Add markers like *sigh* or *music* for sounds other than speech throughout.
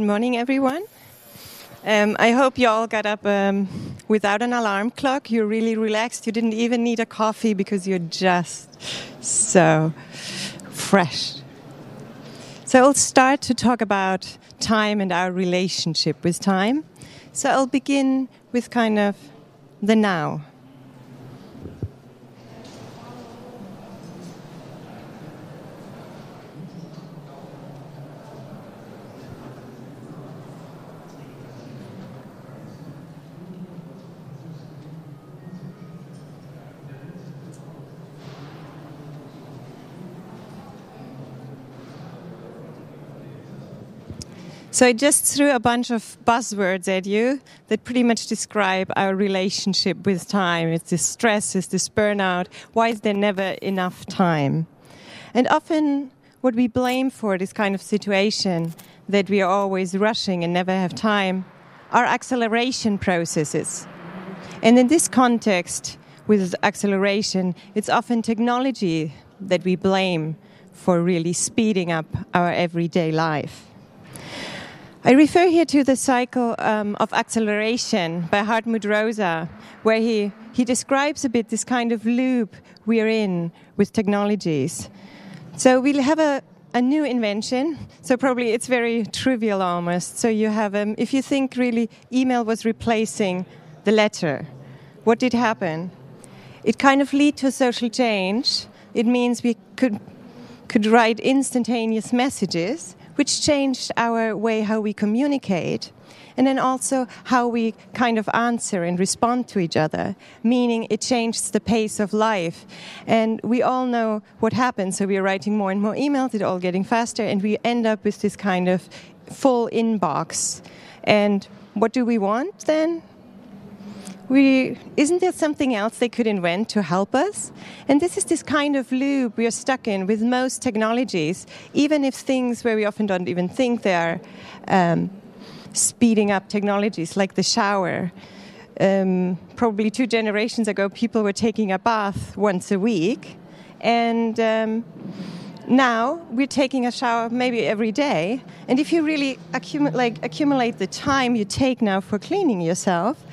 Good morning, everyone. Um, I hope you all got up um, without an alarm clock. You're really relaxed. You didn't even need a coffee because you're just so fresh. So I'll start to talk about time and our relationship with time. So I'll begin with kind of the now. So I just threw a bunch of buzzwords at you that pretty much describe our relationship with time. It's this stress, it's this burnout. Why is there never enough time? And often what we blame for this kind of situation that we are always rushing and never have time are acceleration processes. And in this context, with acceleration, it's often technology that we blame for really speeding up our everyday life. I refer here to the cycle um, of acceleration by Hartmut Rosa, where he, he describes a bit this kind of loop we're in with technologies. So we'll have a, a new invention. So probably it's very trivial almost. So you have, um, if you think really email was replacing the letter, what did happen? It kind of lead to social change. It means we could could write instantaneous messages which changed our way how we communicate and then also how we kind of answer and respond to each other, meaning it changed the pace of life. And we all know what happens. So we're writing more and more emails, it's all getting faster, and we end up with this kind of full inbox. And what do we want then? We isn't there something else they could invent to help us? And this is this kind of loop we are stuck in with most technologies even if things where we often don't even think they are um, speeding up technologies like the shower. Um, probably two generations ago people were taking a bath once a week. And um, now we're taking a shower maybe every day. And if you really accumulate, like, accumulate the time you take now for cleaning yourself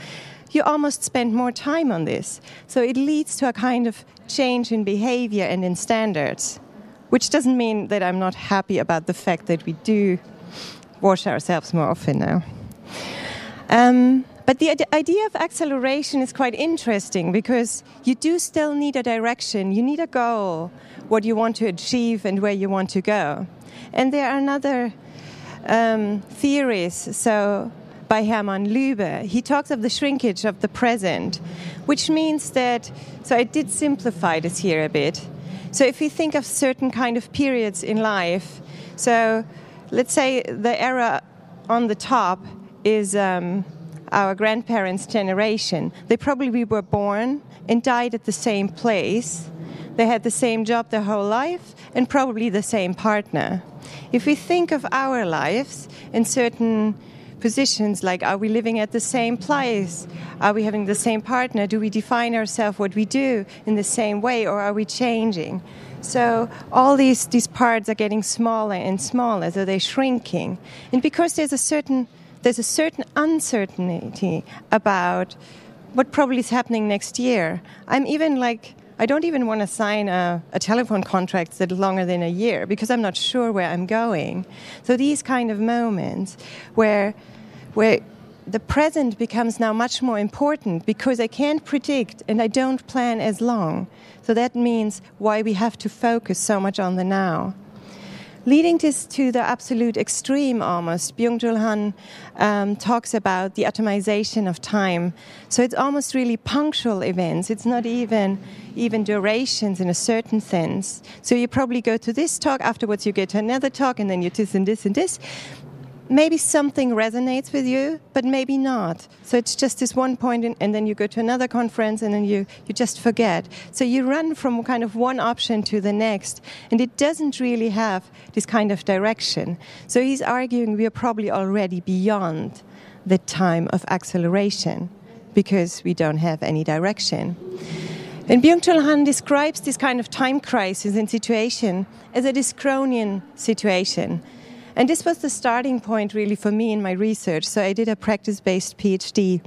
you almost spend more time on this. So it leads to a kind of change in behavior and in standards, which doesn't mean that I'm not happy about the fact that we do wash ourselves more often now. Um, but the idea of acceleration is quite interesting because you do still need a direction, you need a goal, what you want to achieve and where you want to go. And there are other um, theories. So by Hermann Lübbe. He talks of the shrinkage of the present, which means that, so I did simplify this here a bit. So if we think of certain kind of periods in life, so let's say the era on the top is um, our grandparents' generation. They probably were born and died at the same place. They had the same job their whole life and probably the same partner. If we think of our lives in certain positions like are we living at the same place? Are we having the same partner? Do we define ourselves what we do in the same way or are we changing? So all these, these parts are getting smaller and smaller, so they're shrinking. And because there's a certain there's a certain uncertainty about what probably is happening next year. I'm even like I don't even want to sign a, a, telephone contract that's longer than a year because I'm not sure where I'm going. So these kind of moments where, where the present becomes now much more important because I can't predict and I don't plan as long. So that means why we have to focus so much on the now leading this to the absolute extreme almost. Byung-Chul Han um, talks about the atomization of time. So it's almost really punctual events. It's not even even durations in a certain sense. So you probably go to this talk, afterwards you get to another talk, and then you this and this and this maybe something resonates with you, but maybe not. So it's just this one point, in, and then you go to another conference, and then you, you just forget. So you run from kind of one option to the next, and it doesn't really have this kind of direction. So he's arguing we are probably already beyond the time of acceleration because we don't have any direction. And Byung-Chul Han describes this kind of time crisis and situation as a Dyschronian situation And this was the starting point really for me in my research. So I did a practice based PhD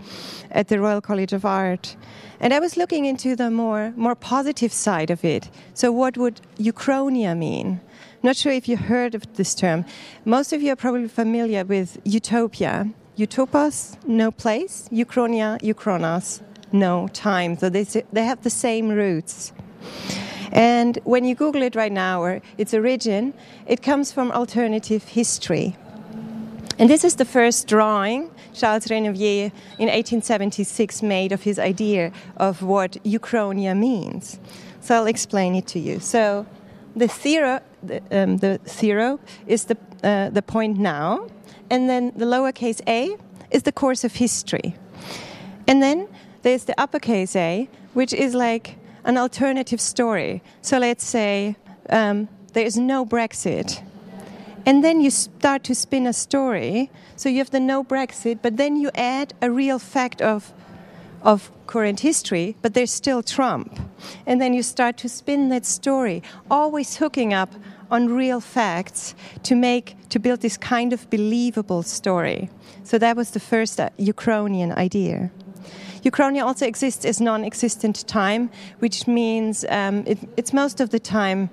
at the Royal College of Art. And I was looking into the more, more positive side of it. So, what would Uchronia mean? Not sure if you heard of this term. Most of you are probably familiar with utopia. Utopos, no place. Uchronia, uchronos, no time. So they, they have the same roots. And when you Google it right now, or its origin, it comes from alternative history. And this is the first drawing Charles Renouvier in 1876 made of his idea of what Uchronia means. So I'll explain it to you. So the zero, the, um, the zero is the, uh, the point now, and then the lowercase a is the course of history. And then there's the uppercase a, which is like an alternative story. So let's say um, there is no Brexit. And then you start to spin a story. So you have the no Brexit, but then you add a real fact of, of current history, but there's still Trump. And then you start to spin that story, always hooking up on real facts to make to build this kind of believable story. So that was the first uh, Uchronian idea. Uchronia also exists as non existent time, which means um, it, it's most of the time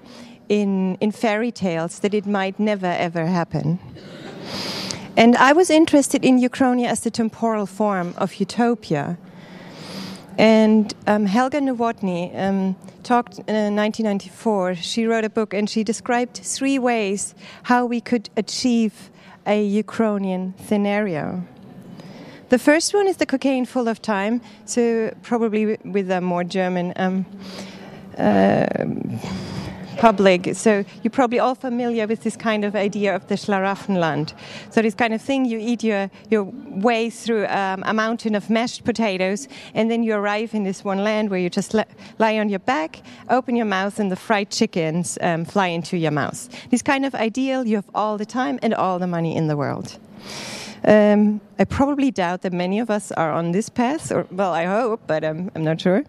in, in fairy tales that it might never ever happen. And I was interested in Uchronia as the temporal form of utopia. And um, Helga Nowotny um, talked in 1994. She wrote a book and she described three ways how we could achieve a Uchronian scenario. The first one is the Cockaigne full of time, so probably with a more German um, uh, public. So you're probably all familiar with this kind of idea of the Schlaraffenland. So this kind of thing, you eat your, your way through um, a mountain of mashed potatoes, and then you arrive in this one land where you just lie on your back, open your mouth, and the fried chickens um, fly into your mouth. This kind of ideal you have all the time and all the money in the world. Um, I probably doubt that many of us are on this path, or well, I hope, but um, I'm not sure.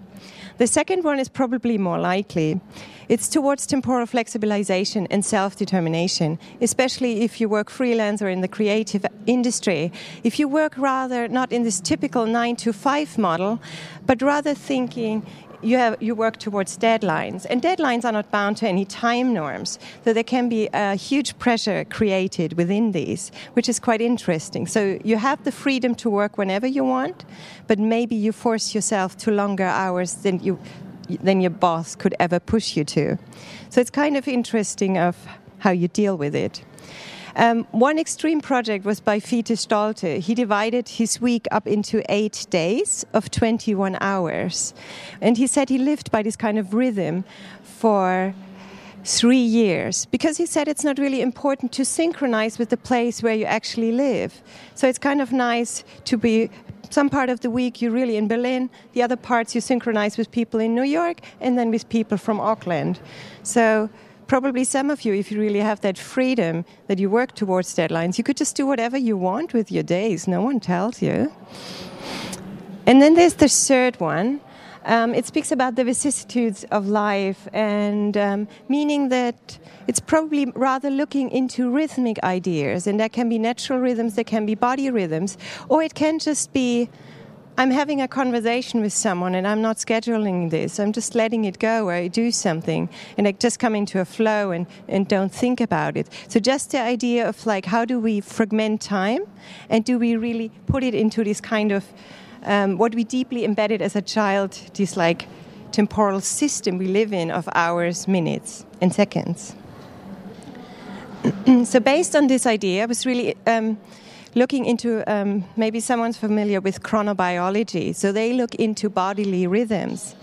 The second one is probably more likely. It's towards temporal flexibilization and self determination, especially if you work freelance or in the creative industry. If you work rather not in this typical nine to five model, but rather thinking you have you work towards deadlines, and deadlines are not bound to any time norms. So there can be a huge pressure created within these, which is quite interesting. So you have the freedom to work whenever you want, but maybe you force yourself to longer hours than you than your boss could ever push you to. So it's kind of interesting of how you deal with it. Um, one extreme project was by Fiete Stolte. He divided his week up into eight days of 21 hours. And he said he lived by this kind of rhythm for three years because he said it's not really important to synchronize with the place where you actually live. So it's kind of nice to be some part of the week you're really in Berlin, the other parts you synchronize with people in New York, and then with people from Auckland. So probably some of you, if you really have that freedom that you work towards deadlines, you could just do whatever you want with your days. No one tells you. And then there's the third one. Um, it speaks about the vicissitudes of life and um, meaning that it's probably rather looking into rhythmic ideas, and there can be natural rhythms, there can be body rhythms, or it can just be I'm having a conversation with someone and I'm not scheduling this. I'm just letting it go or I do something and I just come into a flow and, and don't think about it. So just the idea of like how do we fragment time and do we really put it into this kind of um, what we deeply embedded as a child, this like temporal system we live in of hours, minutes, and seconds. *clears throat* so based on this idea, I was really um, looking into um, maybe someone's familiar with chronobiology. So they look into bodily rhythms.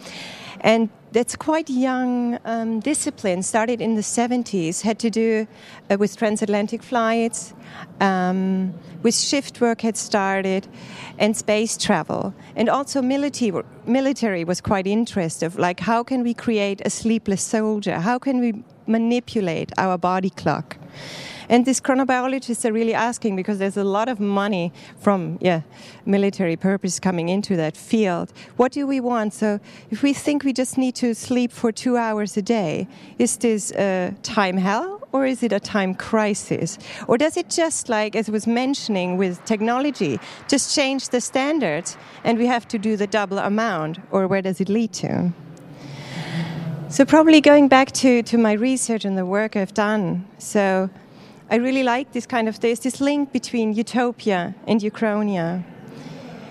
And that's quite young um, discipline, started in the 70s, had to do uh, with transatlantic flights, um, with shift work had started, and space travel. And also military, military was quite interested, like how can we create a sleepless soldier? How can we manipulate our body clock? And these chronobiologists are really asking because there's a lot of money from yeah military purpose coming into that field. What do we want? So if we think we just need to sleep for two hours a day, is this a time hell or is it a time crisis? Or does it just like as was mentioning with technology, just change the standards and we have to do the double amount? Or where does it lead to? So, probably going back to, to my research and the work I've done. So, I really like this kind of, there's this link between utopia and uchronia.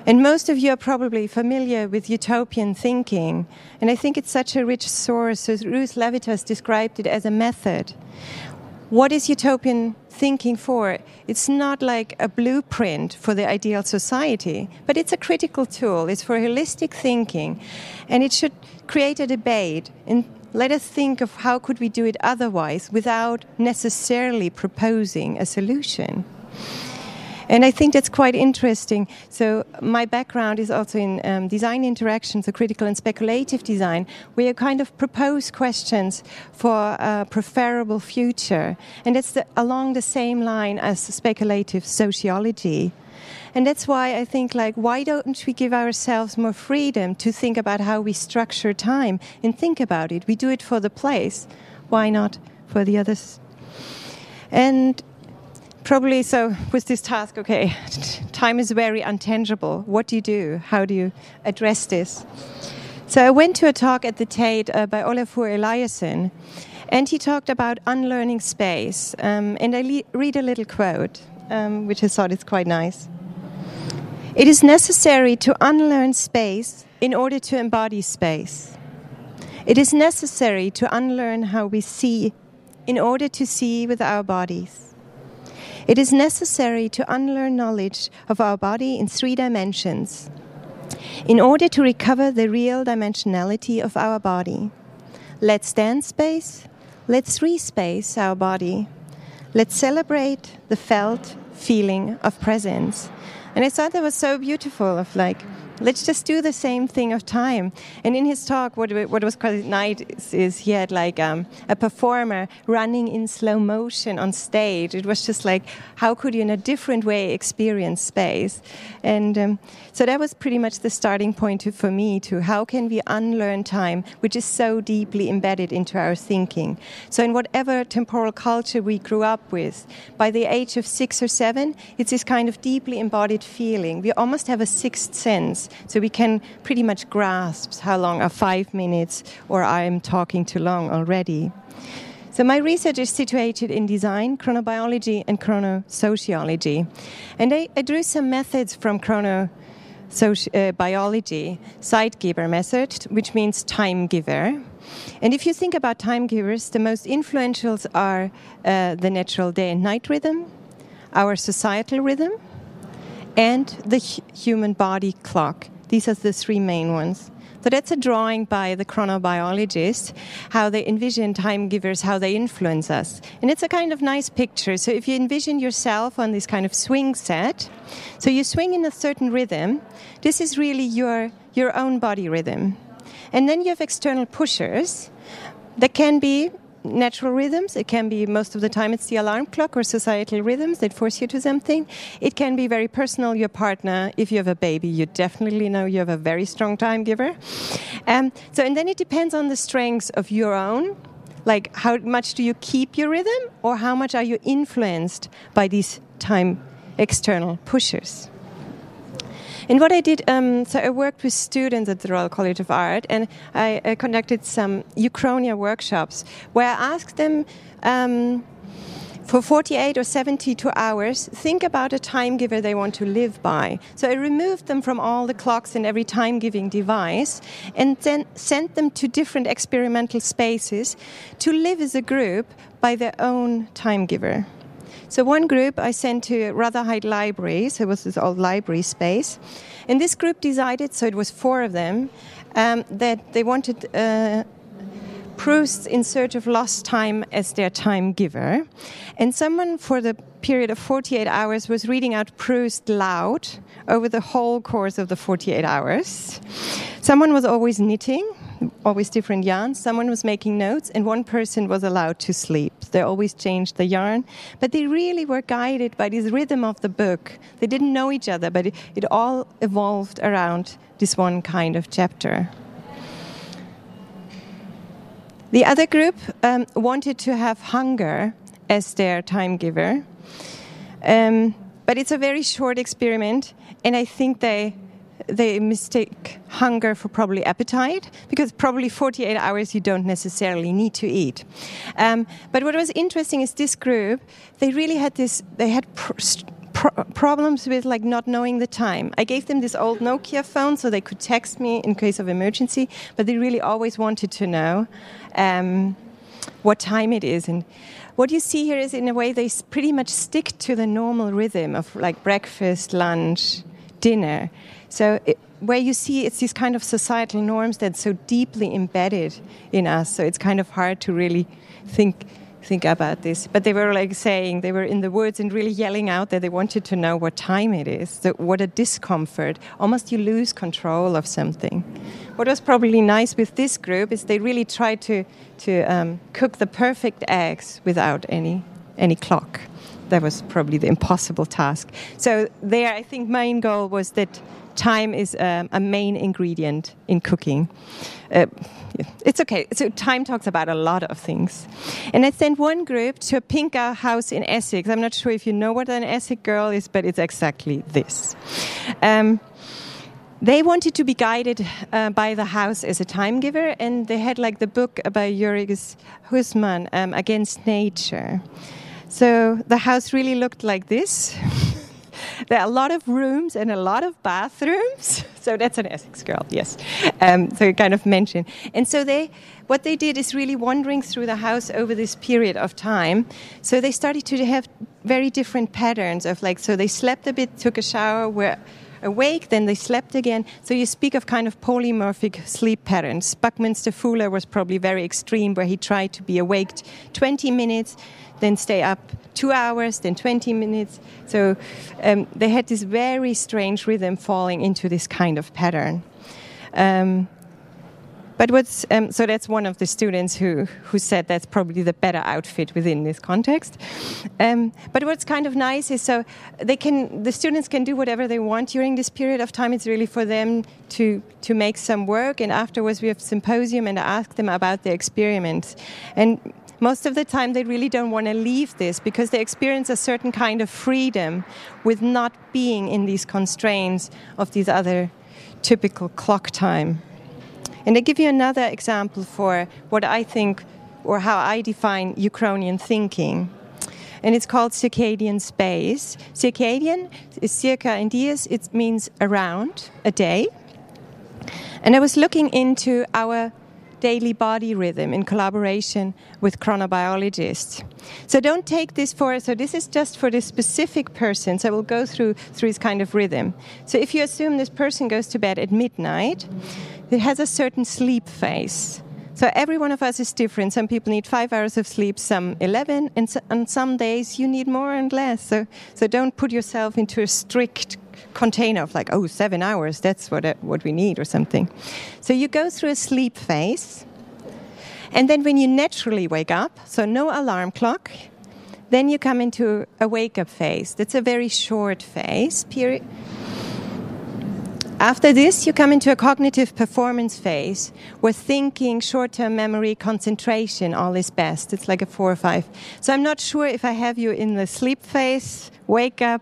And most of you are probably familiar with utopian thinking. And I think it's such a rich source. So Ruth Levitas described it as a method. What is utopian thinking for? It's not like a blueprint for the ideal society, but it's a critical tool. It's for holistic thinking. And it should create a debate and let us think of how could we do it otherwise without necessarily proposing a solution. And I think that's quite interesting. So, my background is also in um, design interactions, so critical and speculative design, where you kind of propose questions for a preferable future. And it's the, along the same line as speculative sociology. And that's why I think, like, why don't we give ourselves more freedom to think about how we structure time and think about it? We do it for the place. Why not for the others? And probably so with this task, okay, *laughs* time is very untangible. What do you do? How do you address this? So I went to a talk at the Tate uh, by Olafur Eliasson, and he talked about unlearning space. Um, and I le- read a little quote, um, which I thought is quite nice. It is necessary to unlearn space in order to embody space. It is necessary to unlearn how we see in order to see with our bodies. It is necessary to unlearn knowledge of our body in three dimensions in order to recover the real dimensionality of our body. Let's dance space, let's respace our body. Let's celebrate the felt feeling of presence. And I thought that was so beautiful of like, let's just do the same thing of time. And in his talk, what, what was quite nice is he had like um, a performer running in slow motion on stage. It was just like, how could you in a different way experience space? And um, so that was pretty much the starting point to, for me to how can we unlearn time, which is so deeply embedded into our thinking. So in whatever temporal culture we grew up with, by the age of six or seven, it's this kind of deeply embodied feeling. We almost have a sixth sense, so we can pretty much grasp how long are five minutes or I'm talking too long already. So my research is situated in design, chronobiology, and chronosociology. And I, I drew some methods from chrono uh, biology, Zeitgeber method, which means time giver. And if you think about time givers, the most influential are uh, the natural day and night rhythm, our societal rhythm, and the human body clock. These are the three main ones. So that's a drawing by the chronobiologists, how they envision time givers, how they influence us. And it's a kind of nice picture. So if you envision yourself on this kind of swing set, so you swing in a certain rhythm, this is really your, your own body rhythm. And then you have external pushers that can be natural rhythms. It can be most of the time it's the alarm clock or societal rhythms that force you to something. It can be very personal. Your partner, if you have a baby, you definitely know you have a very strong time giver. Um, so, and then it depends on the strengths of your own. Like, how much do you keep your rhythm, or how much are you influenced by these time external pushers? And what I did, um, so I worked with students at the Royal College of Art, and I, I conducted some Uchronia workshops where I asked them. Um, for 48 or 72 hours, think about a time giver they want to live by. So I removed them from all the clocks and every time giving device and then sent them to different experimental spaces to live as a group by their own time giver. So one group I sent to Rotherhithe Library, so it was this old library space. And this group decided, so it was four of them, um, that they wanted uh, Proust in Search of Lost Time as their time giver. And someone for the period of 48 hours was reading out Proust loud over the whole course of the 48 hours. Someone was always knitting always different yarns. Someone was making notes, and one person was allowed to sleep. They always changed the yarn, but they really were guided by this rhythm of the book. They didn't know each other, but it, it all evolved around this one kind of chapter. The other group um, wanted to have hunger as their time giver. Um, but it's a very short experiment, and I think they they mistake hunger for probably appetite because probably 48 hours you don't necessarily need to eat. Um, but what was interesting is this group they really had this they had. Pr- Pro- problems with like not knowing the time. I gave them this old Nokia phone so they could text me in case of emergency, but they really always wanted to know um, what time it is. And what you see here is, in a way, they pretty much stick to the normal rhythm of like breakfast, lunch, dinner. So it, where you see it's these kind of societal norms that's so deeply embedded in us. So it's kind of hard to really think think about this. But they were like saying they were in the woods and really yelling out that they wanted to know what time it is. So what a discomfort! Almost you lose control of something. What was probably nice with this group is they really tried to to um, cook the perfect eggs without any any clock that was probably the impossible task. So there, I think main goal was that time is um, a main ingredient in cooking. Uh, it's okay. So time talks about a lot of things. And I sent one group to a Pinka house in Essex. I'm not sure if you know what an Essex girl is, but it's exactly this. Um, they wanted to be guided uh, by the house as a time giver, and they had like the book by Jürgen Husman, um, against nature. So the house really looked like this. *laughs* there are a lot of rooms and a lot of bathrooms. *laughs* So that's an Essex girl, yes. Um, so kind of mentioned. And so they, what they did is really wandering through the house over this period of time. So they started to have very different patterns of like, so they slept a bit, took a shower, were awake, then they slept again. So you speak of kind of polymorphic sleep patterns. Buckminster Fuller was probably very extreme, where he tried to be awake 20 minutes then stay up two hours, then 20 minutes. So um, they had this very strange rhythm falling into this kind of pattern. Um, but what's um, so that's one of the students who who said that's probably the better outfit within this context. Um, but what's kind of nice is so they can the students can do whatever they want during this period of time. It's really for them to to make some work, and afterwards we have symposium and ask them about their experiments and most of the time they really don't want to leave this because they experience a certain kind of freedom with not being in these constraints of these other typical clock time. And I give you another example for what I think or how I define Uchronian thinking. And it's called circadian space. Circadian is circa in dies, it means around a day. And I was looking into our daily body rhythm in collaboration with chronobiologists. So don't take this for so this is just for this specific person. So we'll go through through this kind of rhythm. So if you assume this person goes to bed at midnight, it has a certain sleep phase. So every one of us is different. Some people need five hours of sleep, some 11, and on some days you need more and less. So, so don't put yourself into a strict container of like, oh, seven hours, that's what, uh, what we need or something. So you go through a sleep phase. And then when you naturally wake up, so no alarm clock, then you come into a wake up phase. That's a very short phase period. After this, you come into a cognitive performance phase where thinking, short term memory, concentration, all is best. It's like a four or five. So I'm not sure if I have you in the sleep phase, wake up,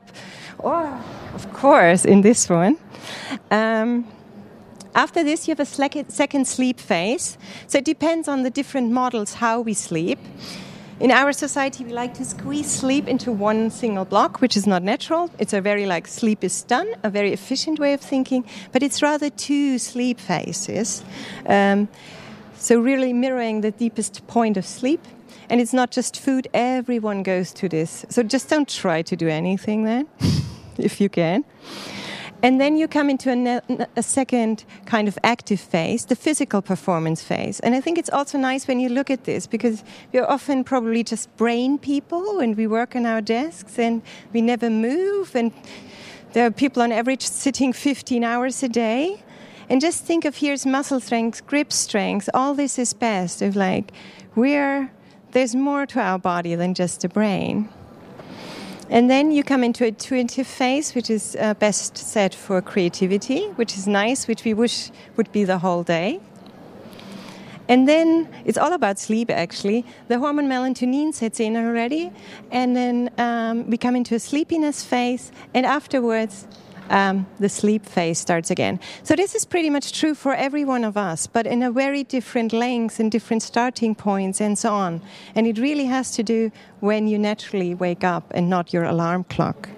or, of course, in this one. Um, after this, you have a second sleep phase. So it depends on the different models how we sleep. In our society, we like to squeeze sleep into one single block, which is not natural. It's a very like sleep is done, a very efficient way of thinking, but it's rather two sleep phases. Um, so, really mirroring the deepest point of sleep. And it's not just food, everyone goes to this. So, just don't try to do anything then, *laughs* if you can. And then you come into a, a, second kind of active phase, the physical performance phase. And I think it's also nice when you look at this because we're often probably just brain people and we work on our desks and we never move. And there are people on average sitting *laughs* 15 hours a day. And just think of here's muscle strength, grip strength. All this is best. Of like, we're there's more to our body than just the brain. And then you come into a intuitive phase, which is uh, best set for creativity, which is nice, which we wish would be the whole day. And then it's all about sleep, actually. The hormone melatonin sets in already, and then um, we come into a sleepiness phase, and afterwards, um, the sleep phase starts again. So this is pretty much true for every one of us, but in a very different lengths and different starting points and so on. And it really has to do when you naturally wake up and not your alarm clock.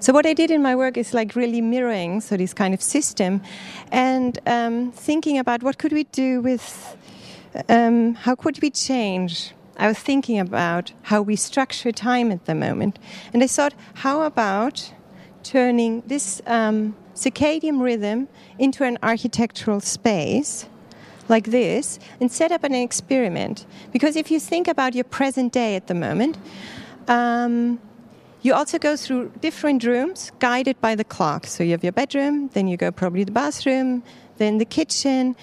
So what I did in my work is like really mirroring, so this kind of system, and um, thinking about what could we do with, um, how could we change I was thinking about how we structure time at the moment. And I thought, how about turning this um, circadian rhythm into an architectural space like this and set up an experiment. Because if you think about your present day at the moment, um, you also go through different rooms guided by the clock. So you have your bedroom, then you go probably the bathroom, then the kitchen,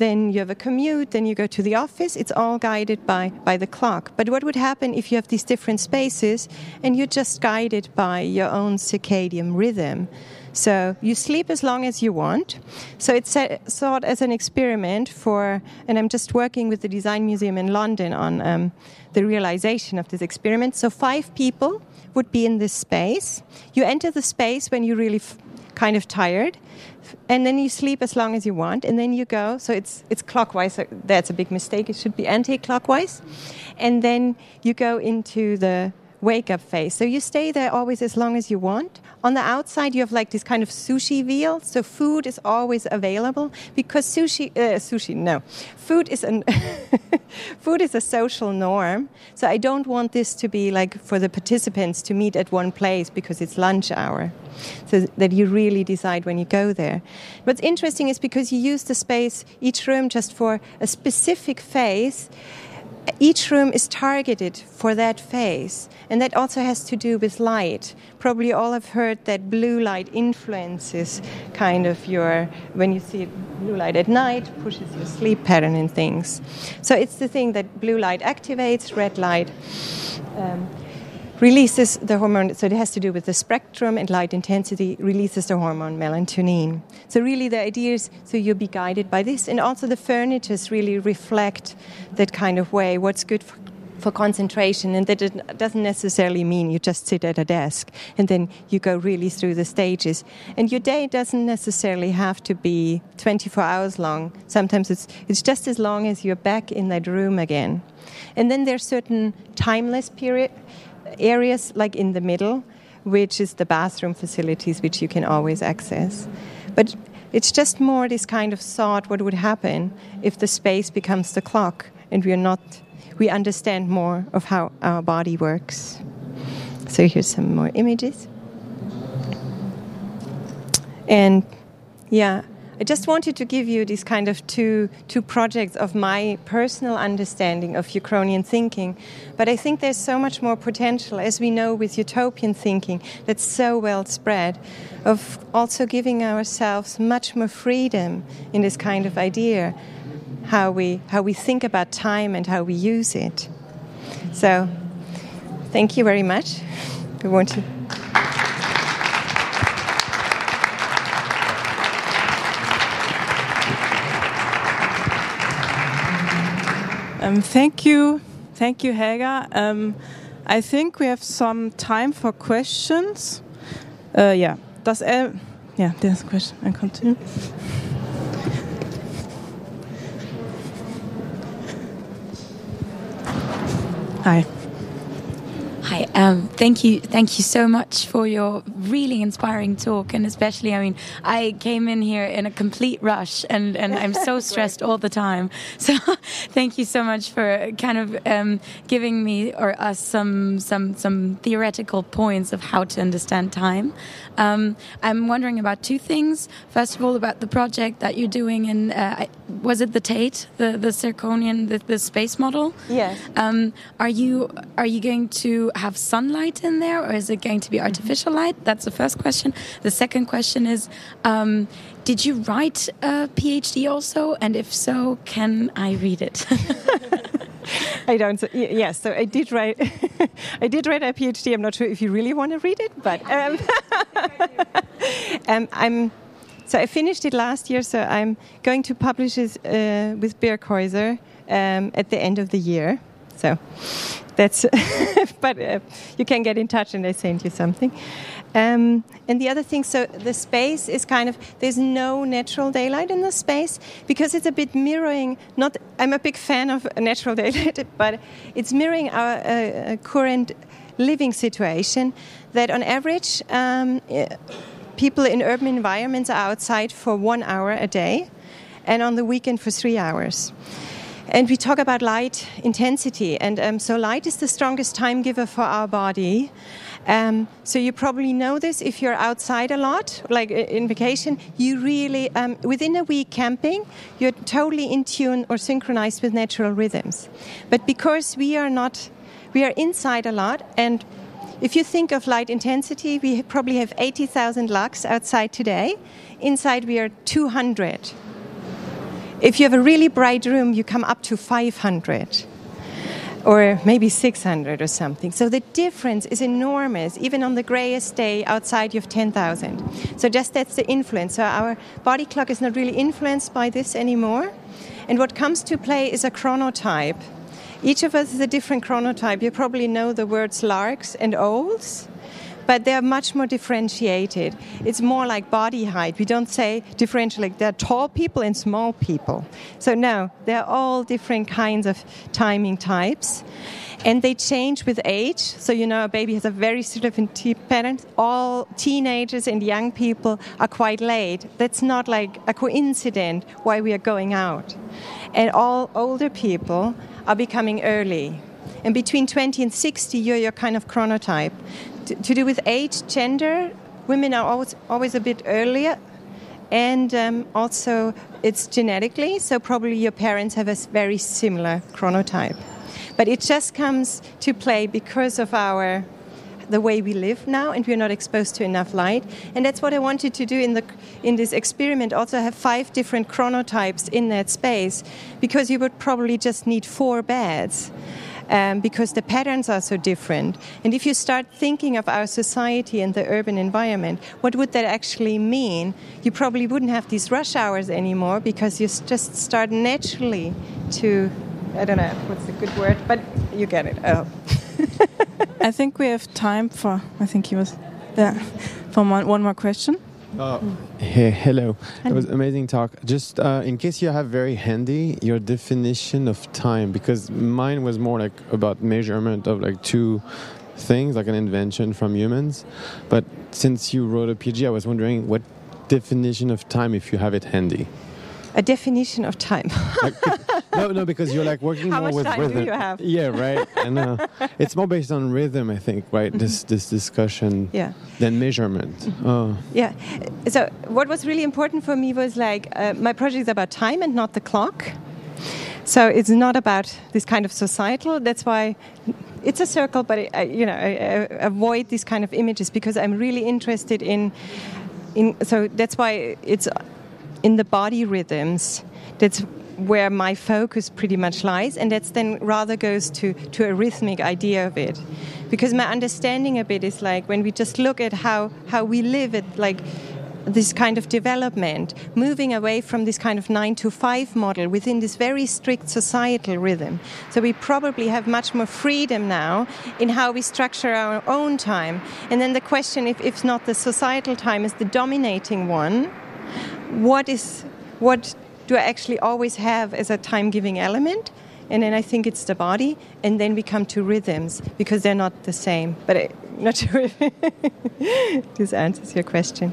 then you have a commute, then you go to the office. It's all guided by, by the clock. But what would happen if you have these different spaces and you're just guided by your own circadian rhythm? So you sleep as long as you want. So it's thought as an experiment for, and I'm just working with the Design Museum in London on um, the realization of this experiment. So five people would be in this space. You enter the space when you're really kind of tired and then you sleep as long as you want, and then you go. So it's it's clockwise. So that's a big mistake. It should be anti-clockwise, and then you go into the wake up phase. So you stay there always as long as you want. On the outside, you have like this kind of sushi wheel. So food is always available because sushi, uh, sushi, no, food is an *laughs* food is a social norm. So I don't want this to be like for the participants to meet at one place because it's lunch hour. So that you really decide when you go there. What's interesting is because you use the space, each room, just for a specific phase each room is targeted for that phase, and that also has to do with light. Probably all have heard that blue light influences kind of your, when you see blue light at night, pushes your sleep pattern and things. So it's the thing that blue light activates, red light um, releases the hormone, so it has to do with the spectrum and light intensity, releases the hormone melatonin. So, really, the idea is so you'll be guided by this, and also the furnitures really reflect that kind of way what's good for, for concentration, and that it doesn't necessarily mean you just sit at a desk and then you go really through the stages. And your day doesn't necessarily have to be 24 hours long. Sometimes it's, it's just as long as you're back in that room again. And then there's certain timeless period areas like in the middle, which is the bathroom facilities, which you can always access. But it's just more this kind of thought what would happen if the space becomes the clock and we're not, we understand more of how our body works. So here's some more images. And yeah, I just wanted to give you these kind of two, two projects of my personal understanding of Uchronian thinking. But I think there's so much more potential, as we know with utopian thinking, that's so well spread, of also giving ourselves much more freedom in this kind of idea, how we, how we think about time and how we use it. So, thank you very much. We want to. Um, thank you. Thank you, Helga. Um, I think we have some time for questions. Uh, yeah. Does uh, yeah, there's a question. I continue. Hi. Um, thank you, thank you so much for your really inspiring talk, and especially, I mean, I came in here in a complete rush, and, and I'm so *laughs* stressed all the time. *laughs* So, thank you so much for kind of um, giving me or us some some some theoretical points of how to understand time. Um, I'm wondering about two things. First of all, about the project that you're doing, and uh, was it the Tate, the the zirconian, the, the space model? Yes. Um, are you are you going to have sunlight in there, or is it going to be artificial light? That's the first question. The second question is, um, did you write a PhD also? And if so, can I read it? *laughs* I don't. Yes, so I did write. *laughs* I did write a PhD. I'm not sure if you really want to read it, but um, *laughs* um, I'm. So I finished it last year. So I'm going to publish it uh, with Birkhäuser um, at the end of the year. So that's. *laughs* but uh, you can get in touch and they send you something. Um, and the other thing, so the space is kind of there's no natural daylight in the space because it's a bit mirroring. Not, I'm a big fan of *laughs* natural daylight, but it's mirroring our uh, current living situation. That on average, um, people in urban environments are outside for one hour a day, and on the weekend for three hours. And we talk about light intensity, and um, so light is the strongest time giver for our body. Um, so you probably know this if you're outside a lot, like in vacation. You really, um, within a week camping, you're totally in tune or synchronized with natural rhythms. But because we are not, we are inside a lot, and if you think of light intensity, we probably have 80,000 lux outside today. Inside, we are 200. If you have a really bright room, you come up to 500 or maybe 600 or something. So the difference is enormous. Even on the grayest day outside, you have 10,000. So just that's the influence. So our body clock is not really influenced by this anymore. And what comes to play is a chronotype. Each of us is a different chronotype. You probably know the words larks and owls but they're much more differentiated. It's more like body height. We don't say differential, like they're tall people and small people. So, no, they're all different kinds of timing types. And they change with age. So, you know, a baby has a very different pattern. All teenagers and young people are quite late. That's not like a coincidence why we are going out. And all older people are becoming early. And between 20 and 60, you're your kind of chronotype to, do with age, gender. Women are always, always a bit earlier. And um, also, it's genetically, so probably your parents have a very similar chronotype. But it just comes to play because of our the way we live now and we're not exposed to enough light and that's what i wanted to do in the in this experiment also have five different chronotypes in that space because you would probably just need four beds um, because the patterns are so different. And if you start thinking of our society and the urban environment, what would that actually mean? You probably wouldn't have these rush hours anymore because you just start naturally to, I don't know what's the good word, but you get it. Oh. *laughs* I think we have time for, I think he was, yeah, for one, one more question. Uh, hey, hello. It was amazing talk. Just uh, in case you have very handy your definition of time, because mine was more like about measurement of like two things, like an invention from humans. But since you wrote a PG, I was wondering what definition of time, if you have it handy. A definition of time. *laughs* like, no, no, because you're like working How more with rhythm. Do you have? Yeah, right. And *laughs* uh, it's more based on rhythm, I think, right? Mm-hmm. This this discussion. Yeah. Than measurement. Mm-hmm. Oh. Yeah. So what was really important for me was like uh, my project is about time and not the clock. So it's not about this kind of societal. That's why it's a circle, but I, you know, I, I avoid these kind of images because I'm really interested in. In, so that's why it's in the body rhythms. That's where my focus pretty much lies, and that's then rather goes to, to a rhythmic idea of it. Because my understanding of it is like when we just look at how, how we live at like this kind of development, moving away from this kind of nine to five model within this very strict societal rhythm. So we probably have much more freedom now in how we structure our own time. And then the question, if, if not the societal time is the dominating one, what is what do I actually always have as a time giving element. And then I think it's the body, and then we come to rhythms because they're not the same. But I'm not *laughs* sure if this answers your question.